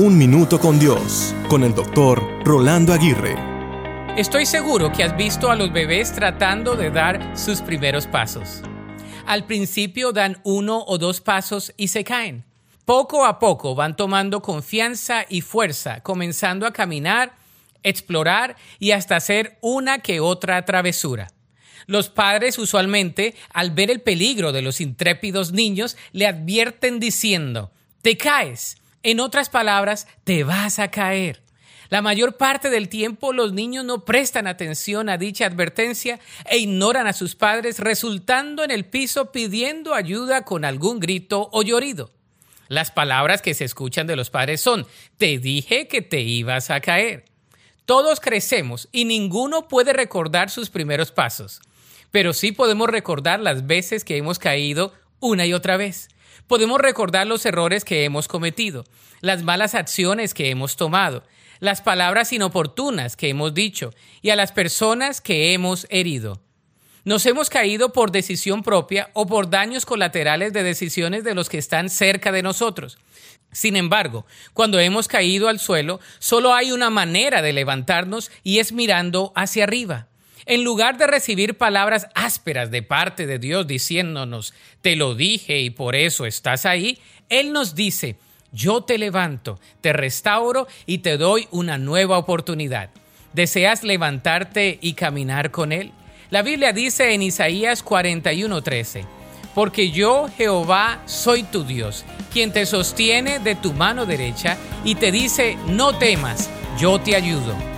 Un Minuto con Dios, con el doctor Rolando Aguirre. Estoy seguro que has visto a los bebés tratando de dar sus primeros pasos. Al principio dan uno o dos pasos y se caen. Poco a poco van tomando confianza y fuerza, comenzando a caminar, explorar y hasta hacer una que otra travesura. Los padres usualmente, al ver el peligro de los intrépidos niños, le advierten diciendo, te caes, en otras palabras, te vas a caer. La mayor parte del tiempo los niños no prestan atención a dicha advertencia e ignoran a sus padres, resultando en el piso pidiendo ayuda con algún grito o llorido. Las palabras que se escuchan de los padres son, te dije que te ibas a caer. Todos crecemos y ninguno puede recordar sus primeros pasos, pero sí podemos recordar las veces que hemos caído una y otra vez. Podemos recordar los errores que hemos cometido, las malas acciones que hemos tomado, las palabras inoportunas que hemos dicho y a las personas que hemos herido. Nos hemos caído por decisión propia o por daños colaterales de decisiones de los que están cerca de nosotros. Sin embargo, cuando hemos caído al suelo, solo hay una manera de levantarnos y es mirando hacia arriba. En lugar de recibir palabras ásperas de parte de Dios diciéndonos, te lo dije y por eso estás ahí, Él nos dice, yo te levanto, te restauro y te doy una nueva oportunidad. ¿Deseas levantarte y caminar con Él? La Biblia dice en Isaías 41:13, porque yo Jehová soy tu Dios, quien te sostiene de tu mano derecha y te dice, no temas, yo te ayudo.